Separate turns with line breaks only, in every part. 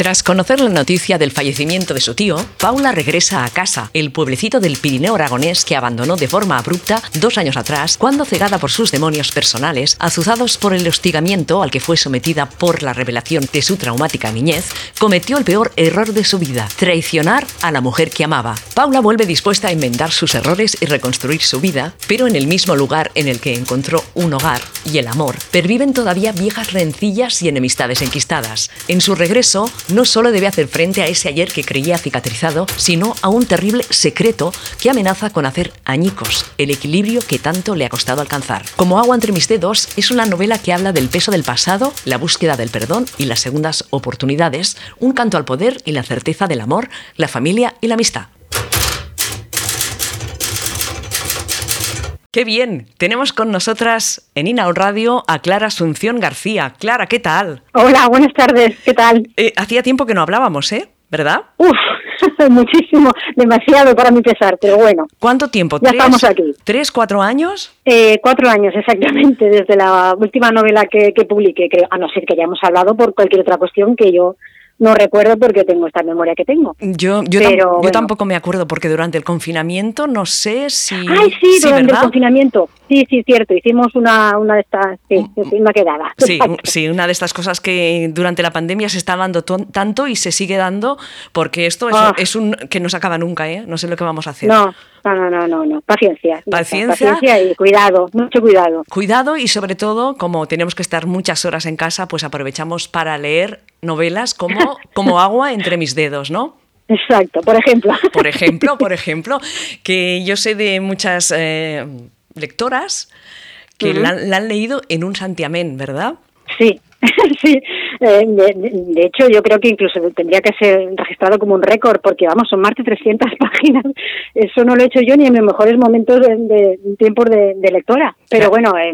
Tras conocer la noticia del fallecimiento de su tío, Paula regresa a casa, el pueblecito del Pirineo aragonés que abandonó de forma abrupta dos años atrás, cuando cegada por sus demonios personales, azuzados por el hostigamiento al que fue sometida por la revelación de su traumática niñez, cometió el peor error de su vida, traicionar a la mujer que amaba. Paula vuelve dispuesta a enmendar sus errores y reconstruir su vida, pero en el mismo lugar en el que encontró un hogar y el amor, perviven todavía viejas rencillas y enemistades enquistadas. En su regreso, no solo debe hacer frente a ese ayer que creía cicatrizado, sino a un terrible secreto que amenaza con hacer añicos el equilibrio que tanto le ha costado alcanzar. Como agua entre mis dedos, es una novela que habla del peso del pasado, la búsqueda del perdón y las segundas oportunidades, un canto al poder y la certeza del amor, la familia y la amistad. Qué bien, tenemos con nosotras en Inaun Radio a Clara Asunción García. Clara, ¿qué tal?
Hola, buenas tardes, ¿qué tal?
Eh, hacía tiempo que no hablábamos, ¿eh? ¿Verdad?
Uf, muchísimo, demasiado para mi pesar, pero bueno.
¿Cuánto tiempo?
Ya estamos aquí.
¿Tres, cuatro años?
Eh, cuatro años, exactamente, desde la última novela que, que publiqué, creo, a no ser que hayamos hablado por cualquier otra cuestión que yo no recuerdo porque tengo esta memoria que tengo.
Yo, yo, yo tampoco me acuerdo porque durante el confinamiento no sé si...
Ay, sí, durante el confinamiento. Sí, sí, cierto. Hicimos una, una de estas, sí, una quedada.
Sí, sí, una de estas cosas que durante la pandemia se está dando tanto y se sigue dando porque esto es, ah. es, un que no se acaba nunca, ¿eh? No sé lo que vamos a hacer.
No, no, no, no, no. Paciencia.
Paciencia.
Paciencia y cuidado, mucho cuidado.
Cuidado y sobre todo, como tenemos que estar muchas horas en casa, pues aprovechamos para leer novelas como, como agua entre mis dedos, ¿no?
Exacto, por ejemplo.
Por ejemplo, por ejemplo, que yo sé de muchas eh, lectoras que la, han leído en un santiamén, ¿verdad?
Sí, sí, eh, de, hecho, yo creo que incluso tendría que ser registrado como un récord, porque vamos, son más de 300 páginas. Eso no lo he hecho yo ni en mis mejores momentos de, de tiempos de, lectora. Pero bueno, eh,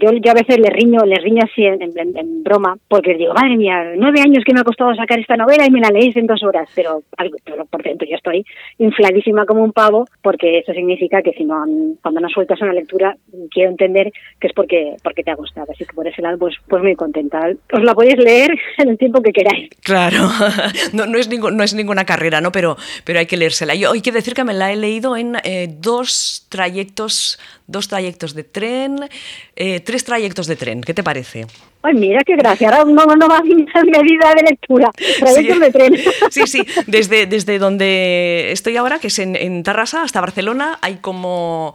yo, yo a veces le riño, le riño así en, broma, porque digo, madre mía, nueve años que me ha costado sacar esta novela y me la leéis en dos horas. Pero, pero por dentro yo estoy infladísima como un pavo, porque eso significa que si no, cuando no sueltas una lectura, quiero entender que es porque, porque te ha gustado. Así que por ese lado, pues, pues muy contenta. Os la podéis leer en el tiempo que queráis.
Claro, no, no, es, no es ninguna carrera, ¿no? Pero, pero hay que leérsela. Yo hay que decir que me la he leído en eh, dos trayectos, dos trayectos de tren, eh, tres trayectos de tren. ¿Qué te parece?
Ay, mira qué gracia, ahora no, no va a medida de lectura, trayectos sí. de tren.
Sí, sí, desde, desde donde estoy ahora, que es en, en Tarrasa, hasta Barcelona, hay como,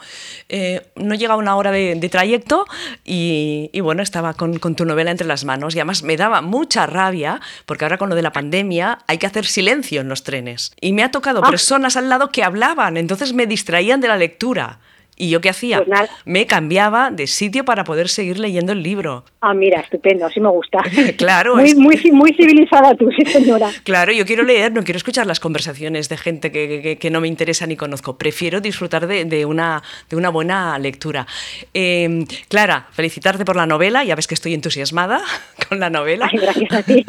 eh, no llega una hora de, trayecto y, y, bueno, estaba con, con, tu novela entre las manos y además me daba mucha rabia, porque ahora con lo de la pandemia hay que hacer silencio en los trenes y me ha tocado ah. personas al lado que hablaban, entonces me distraían de la lectura. ¿Y yo qué hacía? Pues me cambiaba de sitio para poder seguir leyendo el libro.
Ah, mira, estupendo, así me gusta.
claro.
Muy, muy, muy civilizada tú, sí, señora.
Claro, yo quiero leer, no quiero escuchar las conversaciones de gente que, que, no me interesa ni conozco. Prefiero disfrutar de, de, una, de una buena lectura. Em, Clara, felicitarte por la novela, ya ves que estoy entusiasmada con la novela.
Ay, gracias a ti.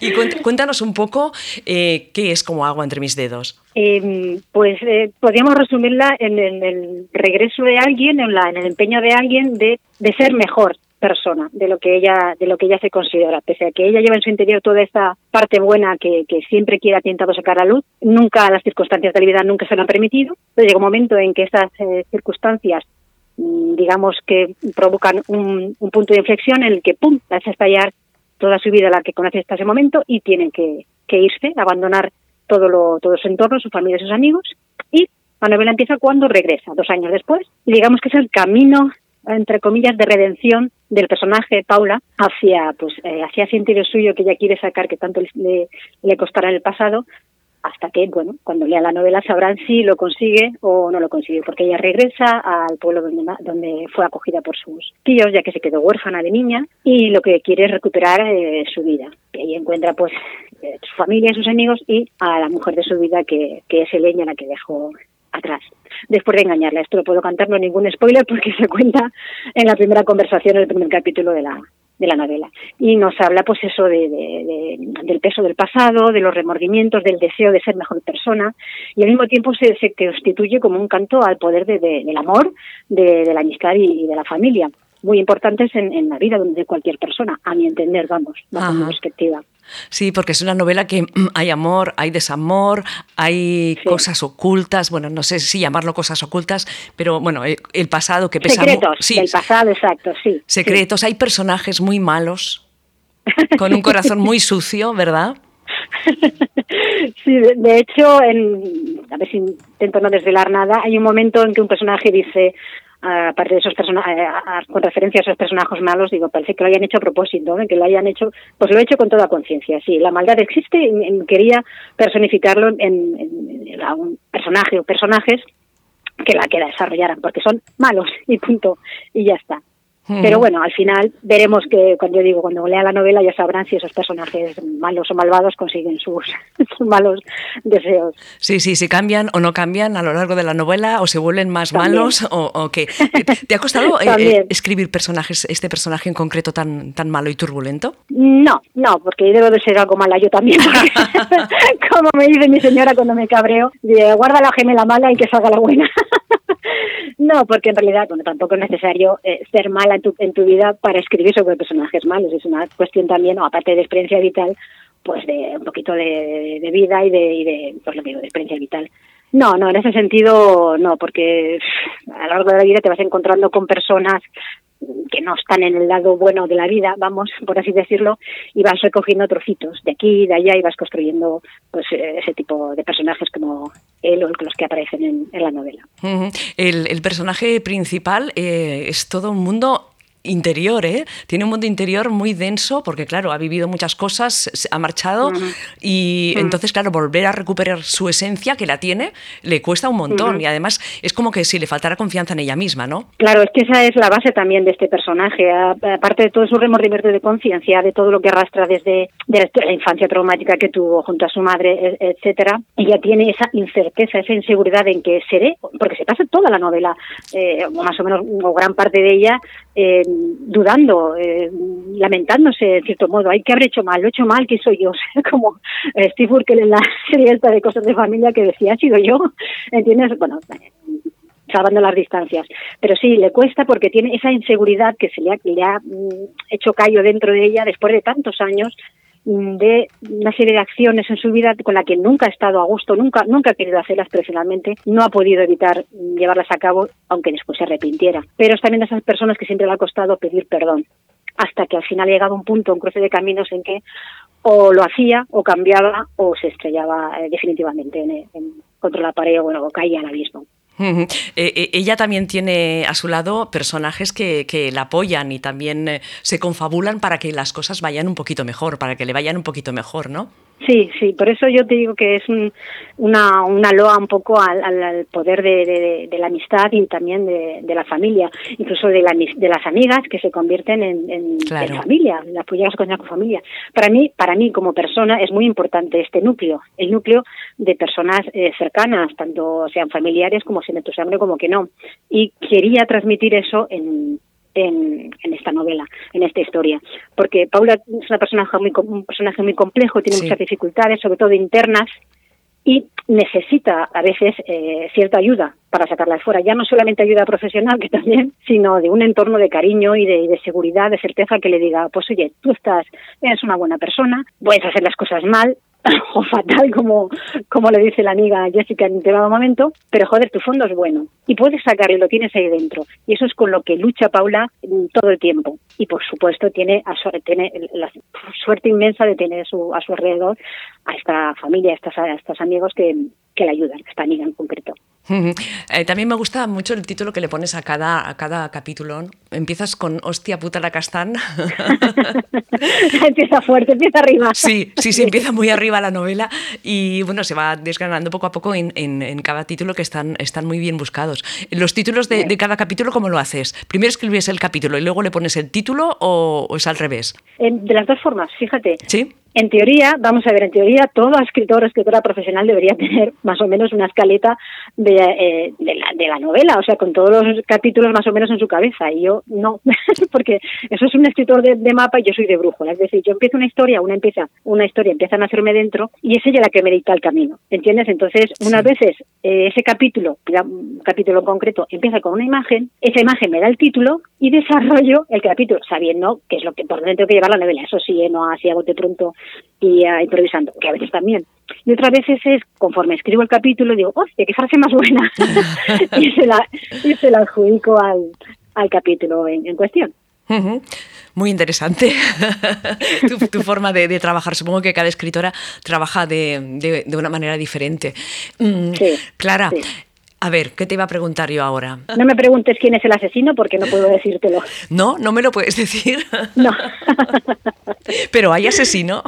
y cuéntanos un poco eh, qué es como agua entre mis dedos.
Eh, pues eh, podríamos resumirla en, el regreso de alguien, en, la, en el empeño de alguien de, de, ser mejor persona de lo que ella de lo que ella se considera. Pese a que ella lleva en su interior toda esta parte buena que, siempre quiere ha intentado sacar a luz nunca las circunstancias de la vida nunca se lo han permitido pero llega un momento en que estas eh, circunstancias mm, digamos que provocan un, un, punto de inflexión en el que pum hace estallar toda su vida la que conoce hasta ese momento y tiene que irse abandonar todo, lo, todo su entorno, su familia sus amigos. Y la novela empieza cuando regresa, dos años después. Y digamos que es el camino, entre comillas, de redención del personaje Paula hacia, pues, eh, hacia ese suyo que ella quiere sacar, que tanto le, le costará en el pasado, hasta que, bueno, cuando lea la novela sabrán si lo consigue o no lo consigue, porque ella regresa al pueblo donde, donde fue acogida por sus tíos, ya que se quedó huérfana de niña, y lo que quiere es recuperar eh, su vida. Y ahí encuentra, pues, eh, su familia, sus amigos y a la mujer de su vida, que, que es Eleña, la que dejó atrás. Después de engañarla, esto lo puedo cantar, no ningún spoiler porque se cuenta en la primera conversación, en el primer capítulo de la, de la novela. Y nos habla, pues, eso de, de, del peso del pasado, de los remordimientos, del deseo de ser mejor persona, y al mismo tiempo se, se constituye como un canto al poder de, del amor, de, la amistad y, de la familia muy importantes en, en, la vida de cualquier persona, a mi entender, vamos, bajo mi perspectiva.
Sí, porque es una novela que hay amor, hay desamor, hay cosas ocultas, bueno, no sé si llamarlo cosas ocultas, pero bueno, el, pasado que pesa...
Secretos, sí, el pasado, exacto, sí.
Secretos, hay personajes muy malos, con un corazón muy sucio, ¿verdad?
Sí, de, hecho, en, a ver si intento no desvelar nada, hay un momento en que un personaje dice, aparte de esos personajes, eh, con referencia a esos personajes malos, digo, parece que lo hayan hecho a propósito, ¿eh? que lo hayan hecho, pues lo he hecho con toda conciencia, sí, la maldad existe quería personificarlo en, en, un personaje o personajes que la que la desarrollaran, porque son malos y punto, y ya está. Pero bueno, al final veremos que cuando yo digo, cuando lea la novela ya sabrán si esos personajes malos o malvados consiguen sus, malos deseos.
Sí, sí, si cambian o no cambian a lo largo de la novela o se vuelven más malos o, o que... ¿Te ha costado eh, eh, escribir personajes, este personaje en concreto tan, tan malo y turbulento?
No, no, porque debo de ser algo mala yo también. como me dice mi señora cuando me cabreo, guarda la gemela mala y que salga la buena. no, porque en realidad, bueno, tampoco es necesario eh, ser mala en tu, en tu vida para escribir sobre personajes malos. Es una cuestión también, o aparte de experiencia vital, pues de un poquito de, vida y de, y de, pues lo que digo, de experiencia vital. No, no, en ese sentido no, porque a lo largo de la vida te vas encontrando con personas que no están en el lado bueno de la vida, vamos, por así decirlo, y vas recogiendo trocitos de aquí y de allá y vas construyendo pues ese tipo de personajes como él o los que aparecen en, la novela.
el, el, personaje principal eh, es todo un mundo interior, ¿eh? Tiene un mundo interior muy denso porque, claro, ha vivido muchas cosas, ha marchado y entonces, claro, volver a recuperar su esencia, que la tiene, le cuesta un montón y además es como que si le faltara confianza en ella misma, ¿no?
Claro, es que esa es la base también de este personaje, aparte de todo su remordimiento de conciencia, de todo lo que arrastra desde la infancia traumática que tuvo junto a su madre, e, etcétera, ella tiene esa incerteza, esa inseguridad en que seré, porque se pasa toda la novela, eh, más o menos, o gran parte de ella, eh, dudando, eh, lamentándose en cierto modo, hay que haber hecho mal, lo he hecho mal, que soy yo? como Steve Urkel en la serie esta de cosas de familia que decía, ha sido yo, ¿entiendes? Bueno, salvando las distancias. Pero sí, le cuesta porque tiene esa inseguridad que se le ha, le ha mm, hecho callo dentro de ella después de tantos años de una serie de acciones en su vida con la que nunca ha estado a gusto, nunca, nunca ha querido hacerlas, pero finalmente no ha podido evitar llevarlas a cabo, aunque después se arrepintiera. Pero es también de esas personas que siempre le ha costado pedir perdón, hasta que al final ha llegado un punto, un cruce de caminos en que o lo hacía, o cambiaba, o se estrellaba eh, definitivamente en, contra la pared o, bueno, caía al abismo.
Eh, eh, ella también tiene a su lado personajes que, que la apoyan y también eh, se confabulan para que las cosas vayan un poquito mejor, para que le vayan un poquito mejor, ¿no?
Sí, sí, por eso yo te digo que es una, una loa un poco al, poder de, la amistad y también de, la familia, incluso de, de las amigas que se convierten en, familia, las puedes con familia. Para mí, para mí como persona es muy importante este núcleo, el núcleo de personas eh, cercanas, tanto sean familiares como sean de tu sangre como que no. Y quería transmitir eso en, en, esta novela, en esta historia. Porque Paula es una personaje muy, un personaje muy complejo, tiene muchas dificultades, sobre todo internas, y necesita a veces eh, cierta ayuda para sacarla fuera. Ya no solamente ayuda profesional, que también, sino de un entorno de cariño y de, de, seguridad, de certeza que le diga, pues oye, tú estás, eres una buena persona, puedes hacer las cosas mal, o fatal como, como le dice la amiga Jessica en un momento, pero joder, tu fondo es bueno y puedes sacarlo y lo tienes ahí dentro. Y eso es con lo que lucha Paula todo el tiempo. Y por supuesto tiene, tiene la suerte inmensa de tener a su, a su alrededor a esta familia, a, estas, a estos amigos que, que la ayudan, esta amiga en concreto.
Eh, también me gusta mucho el título que le pones a cada, a cada capítulo. Empiezas con hostia puta la castán.
empieza fuerte, empieza arriba.
Sí, sí, sí, empieza muy arriba la novela y bueno, se va desgranando poco a poco en, en, cada título que están, están muy bien buscados. Los títulos de, de, cada capítulo, ¿cómo lo haces? ¿Primero escribes el capítulo y luego le pones el título o, o es al revés?
de las dos formas, fíjate.
Sí.
En teoría, vamos a ver, en teoría todo escritor o escritora profesional debería tener más o menos una escaleta de, eh, de, la, de la novela, o sea, con todos los capítulos más o menos en su cabeza. Y yo no, porque eso es un escritor de, mapa y yo soy de brújula. Es decir, yo empiezo una historia, una empieza, una historia empieza a nacerme dentro y es ella la que me dicta el camino. ¿Entiendes? Entonces, unas veces eh, ese capítulo, un capítulo concreto, empieza con una imagen, esa imagen me da el título y desarrollo el capítulo, sabiendo que es lo que por dónde tengo que llevar la novela. Eso sí, eh, no así a bote pronto y uh, improvisando, que a veces también. Y otras veces es, conforme escribo el capítulo, digo, ¡hostia, qué frase más buena! y, se la, y se la adjudico al, al capítulo en, en cuestión.
Muy interesante tu, forma de, trabajar. Supongo que cada escritora trabaja de, de, una manera diferente. Mm, Clara, a ver, ¿qué te iba a preguntar yo ahora?
No me preguntes quién es el asesino porque no puedo decírtelo.
No, no me lo puedes decir.
No.
Pero hay asesino.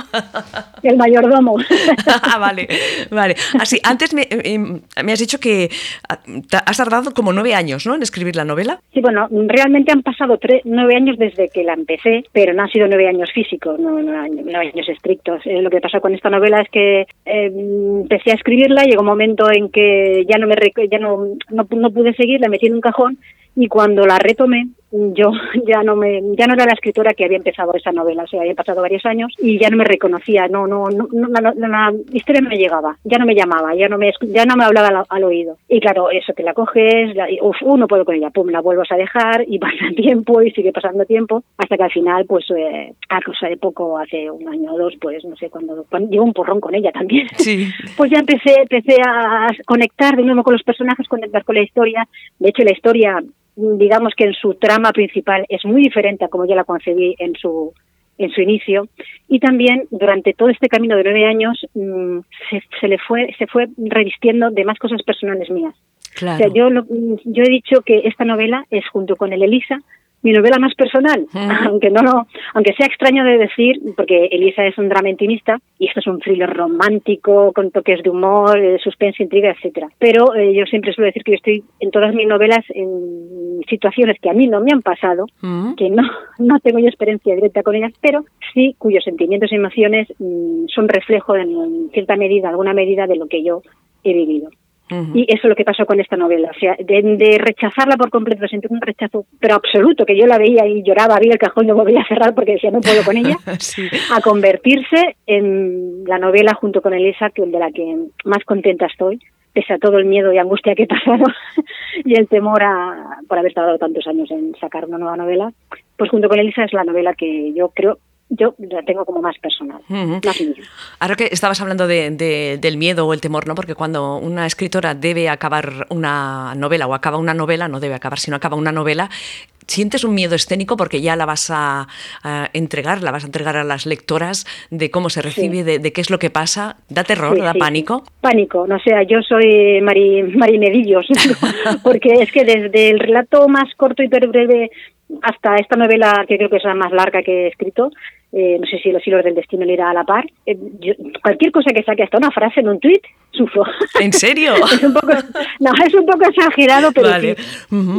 El mayordomo.
ah, vale, vale. Así, antes me, eh, me, has dicho que ah, has tardado como nueve años, ¿no? En escribir la novela.
Sí, bueno, realmente han pasado tres, nueve años desde que la empecé, pero no han sido nueve años físicos, no, nueve años estrictos. Eh, lo que pasó con esta novela es que eh, empecé a escribirla, llegó un momento en que ya no me no, no, no pude seguir, la metí en un cajón y cuando la retomé yo ya no me ya no era la escritora que había empezado esa novela o sea había pasado varios años y ya no me reconocía no no no, la historia no me llegaba ya no me llamaba ya no me ya no me hablaba al, oído. Y claro eso que la coges la, uf, uh, no puedo con ella pum la vuelvas a dejar y pasa tiempo y sigue pasando tiempo hasta que al final pues eh, a cosa de poco hace un año o dos pues no sé cuando, cuando llevo un porrón con ella también.
Sí.
pues ya empecé empecé a conectar de nuevo con los personajes conectar con la historia. De hecho la historia digamos que en su trama principal es muy diferente a como yo la concebí en su en su inicio y también durante todo este camino de nueve años mm, se, se, le fue se fue revistiendo de más cosas personales mías
claro.
o sea yo yo he dicho que esta novela es junto con el Elisa mi novela más personal, aunque no aunque sea extraño de decir, porque Elisa es un drama intimista y esto es un thriller romántico con toques de humor, de suspense, intriga, etcétera. Pero eh, yo siempre suelo decir que yo estoy en todas mis novelas en situaciones que a mí no me han pasado, que no no tengo yo experiencia directa con ellas, pero sí cuyos sentimientos y emociones mm, son reflejo en cierta medida, alguna medida de lo que yo he vivido. Y eso es lo que pasó con esta novela. O sea, de, rechazarla por completo, sentir un rechazo, pero absoluto, que yo la veía y lloraba, abría el cajón y no volvía a cerrar porque decía no puedo con ella, a convertirse en la novela junto con Elisa, que de la que más contenta estoy, pese a todo el miedo y angustia que he pasado y el temor a, por haber tardado tantos años en sacar una nueva novela, pues junto con Elisa es la novela que yo creo yo la tengo como más personal.
Ahora que estabas hablando de, del miedo o el temor, ¿no? Porque cuando una escritora debe acabar una novela o acaba una novela, no debe acabar, sino acaba una novela, ¿sientes un miedo escénico porque ya la vas a, entregar, la vas a entregar a las lectoras de cómo se recibe, de, qué es lo que pasa? ¿Da terror, da pánico?
Pánico, no sea, yo soy Mari, Marinedillos, porque es que desde el relato más corto y breve hasta esta novela que creo que es la más larga que he escrito, eh, no sé si los hilos del destino le irá a la par. Eh, cualquier cosa que saque hasta una frase en un tuit, sufro.
¿En serio?
es un poco, no, es un poco exagerado, pero sí.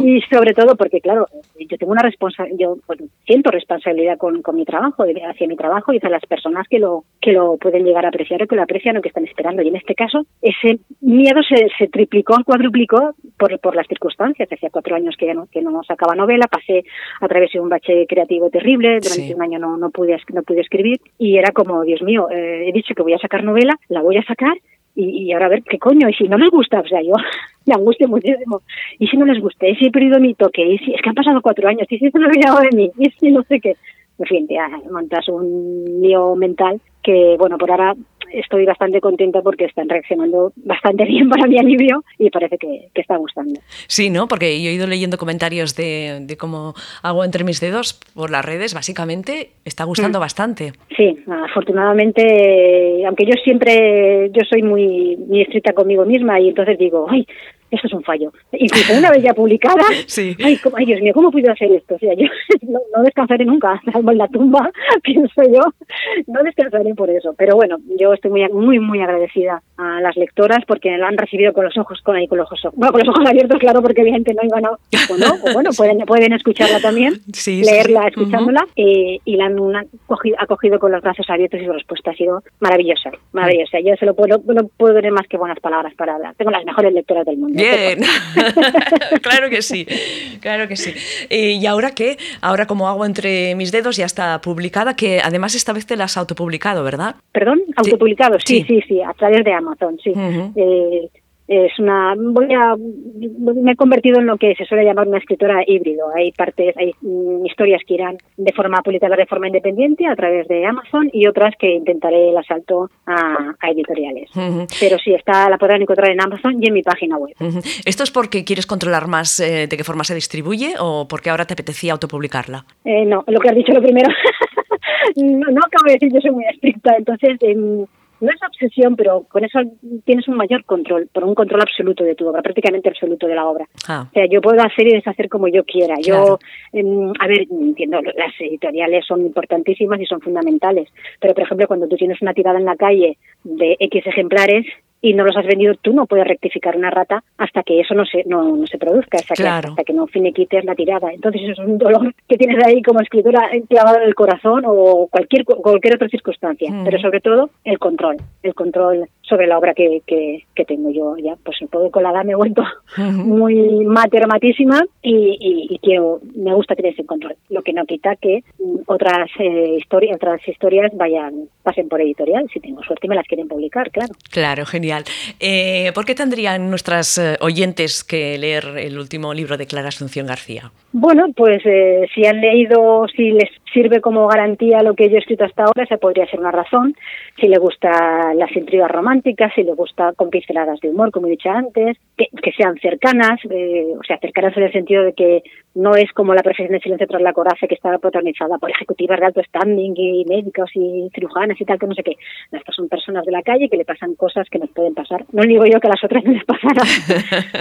Y sobre todo porque, claro, yo tengo una responsabilidad, yo siento responsabilidad con, con mi trabajo, hacia mi trabajo y hacia las personas que lo, que lo pueden llegar a apreciar o que lo aprecian o que están esperando. Y en este caso, ese miedo se, se triplicó, cuadruplicó por, por las circunstancias. Hacía cuatro años que, no, que no sacaba novela, pasé a través de un bache creativo terrible, durante un año no, no pude no pude escribir y era como, Dios mío, eh, he dicho que voy a sacar novela, la voy a sacar y, ahora a ver qué coño, y si no les gusta, o sea, yo me angustia muchísimo, y si no les gusta, y si he perdido mi toque, y si es que han pasado cuatro años, y si se han olvidado de mí, y si no sé qué, en fin, ya montas un lío mental que, bueno, por ahora estoy bastante contenta porque están reaccionando bastante bien para mi alivio y parece que, está gustando.
Sí, ¿no? Porque yo he ido leyendo comentarios de, cómo hago entre mis dedos por las redes, básicamente está gustando mm. bastante.
Sí, afortunadamente, aunque yo siempre, yo soy muy, muy estricta conmigo misma y entonces digo, ay, esto es un fallo. Incluso una vez ya publicada,
sí.
ay, ay, Dios mío, ¿cómo puedo hacer esto? O sea, yo no, descansaré nunca, salvo en la tumba, pienso yo, no descansaré por eso. Pero bueno, yo estoy muy, muy, muy agradecida a las lectoras porque la han recibido con los ojos, con, ahí, con los ojos, bueno, con los ojos abiertos, claro, porque evidentemente no iban a, o no, o bueno, pueden, pueden escucharla tambiien, leerla escuchándola, eh, y la han acogido, acogido con los brazos abiertos y su respuesta ha sido maravillosa, maravillosa. Yo se lo puedo, no puedo tener más que buenas palabras para hablar. Tengo las mejores lectoras del mundo.
Bien, claro que sí, claro que sí. Eh, ¿Y ahora qué? Ahora como hago entre mis dedos ya está publicada, que además esta vez te la has autopublicado, ¿verdad?
¿Perdón? ¿Autopublicado? Sí, sí, sí, a través de Amazon, sí. Eh, es una voy a me he convertido en lo que se suele llamar una escritora híbrido. Hay partes hay mm, historias que irán de forma publicadas de forma independiente a través de Amazon y otras que intentaré el asalto a, editoriales. Pero sí está la podrán encontrar en Amazon y en mi página web.
Esto es porque quieres controlar más eh, de qué forma se distribuye o porque ahora te apetecía autopublicarla
eh, no lo que has dicho lo primero. No, no acabo de decir yo soy muy estricta entonces em, no es obsesión, pero con eso tienes un mayor control, por un control absoluto de tu obra, prácticamente absoluto de la obra. Ah. O sea, yo puedo hacer y deshacer como yo quiera. Yo, em, a ver, entiendo, las editoriales son importantísimas y son fundamentales, pero por ejemplo, cuando tú tienes una tirada en la calle de X ejemplares, y no los has vendido tú, no puedes rectificar una rata hasta que eso no se, no, no se produzca, hasta, que, hasta que no finiquites la tirada. Entonces eso es un dolor que tienes ahí como escritora clavado en el corazón o cualquier, cualquier otra circunstancia, mm. pero sobre todo el control, el control sobre la obra que, que, tengo yo ya, pues un poco colada me he vuelto muy matermatísima y, y, quiero, me gusta tener ese control, lo que no quita que otras eh, historias, otras historias vayan, pasen por editorial, si tengo suerte me las quieren publicar, claro.
Claro, genial. Eh, ¿Por qué tendrían nuestras eh, oyentes que leer el último libro de Clara Asunción García?
Bueno, pues eh, si han leído, si les sirve como garantía lo que yo he escrito hasta ahora, esa podría ser una razón. Si le gusta las intrigas románticas, si le gusta con pinceladas de humor, como he dicho antes, que, sean cercanas, o sea, cercanas en el sentido de que no es como la profesión de silencio tras la coraza que está protagonizada por ejecutivas de alto standing y médicos y cirujanas y tal, que no sé qué. estas son personas de la calle que le pasan cosas que nos pueden pasar. No digo yo que a las otras no les pasara,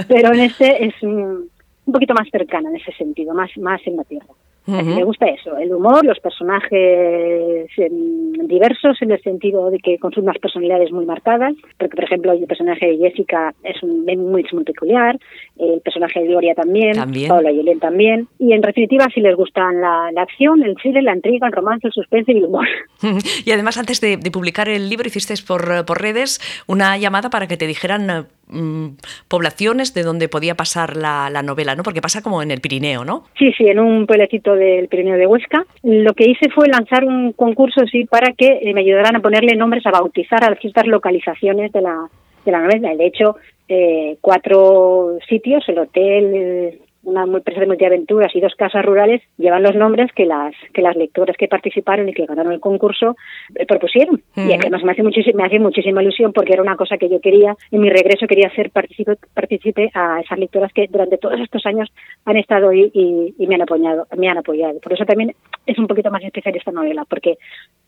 pero en este es un, un poquito más cercana en ese sentido, más, más en la tierra. Me gusta eso, el humor, los personajes em, diversos en el sentido de que con unas personalidades muy marcadas, porque por ejemplo el personaje de Jessica es un, muy, muy peculiar, el personaje de Gloria también, ¿También? Paula y Helen también, y en definitiva si les gustan la, acción, el chile, la intriga, el romance, el suspense y el humor.
Y además antes de, publicar el libro hiciste por, por redes una llamada para que te dijeran Mm, poblaciones de donde podía pasar la, novela, ¿no? Porque pasa como en el Pirineo, ¿no?
Sí, sí, en un pueblecito del Pirineo de Huesca. Lo que hice fue lanzar un concurso, sí, para que eh, me ayudaran a ponerle nombres, a bautizar a ciertas localizaciones de la, de la novela. De hecho, eh, cuatro sitios, el hotel, una empresa de multiaventuras y dos casas rurales llevan los nombres que las que las lectoras que participaron y que ganaron el concurso eh, propusieron. Y además me hace me hace muchísima ilusión porque era una cosa que yo quería en mi regreso quería hacer participe, participe a esas lectoras que durante todos estos años han estado ahí y, y, me han apoyado me han apoyado. Por eso también es un poquito más especial esta novela porque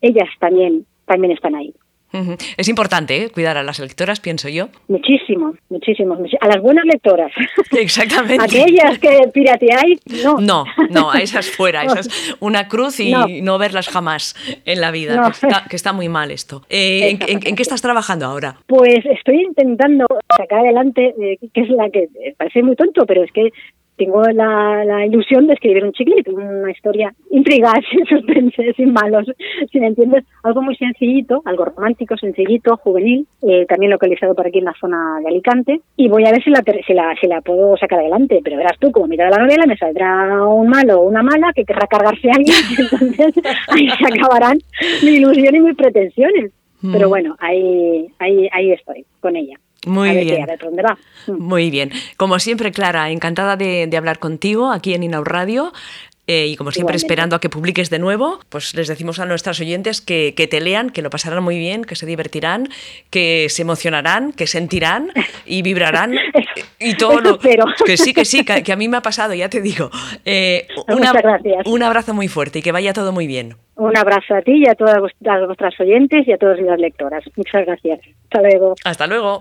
ellas también también están ahí
es importante ¿eh? cuidar a las lectoras, pienso yo.
Muchísimo, muchísimo. A las buenas lectoras.
Exactamente.
Aquellas que pirateáis, no.
No, no, a esas fuera. Esas una cruz y no. verlas jamás en la vida. Que está, muy mal esto. Eh, ¿en, qué estás trabajando ahora?
Pues estoy intentando sacar adelante, eh, que es la que parece muy tonto, pero es que tengo la, ilusión de escribir un chiquilito, una historia intrigada, sin suspense, sin malos, si me entiendes, algo muy sencillito, algo romántico, sencillito, juvenil, eh, también localizado por aquí en la zona de Alicante, y voy a ver si la, si la, si la puedo sacar adelante, pero verás tú, como mitad de la novela me saldrá un malo o una mala que querrá cargarse a alguien, y entonces ahí se acabarán mi ilusión y mis pretensiones. Pero mm. bueno, ahí, ahí, ahí estoy, con ella.
Muy bien. Mm. Muy bien. Como siempre, Clara, encantada de, hablar contigo aquí en Inau Radio. Eh, y como siempre, esperando a que publiques de nuevo, pues les decimos a nuestras oyentes que, te lean, que lo pasarán muy bien, que se divertirán, que se emocionarán, que sentirán y vibrarán. y todo lo que sí, que sí, que, a mí me ha pasado, ya te digo.
Eh, Muchas gracias.
Un abrazo muy fuerte y que vaya todo muy bien.
Un abrazo a ti y a todas vuestras oyentes y a todas las lectoras. Muchas gracias. Hasta luego.
Hasta luego.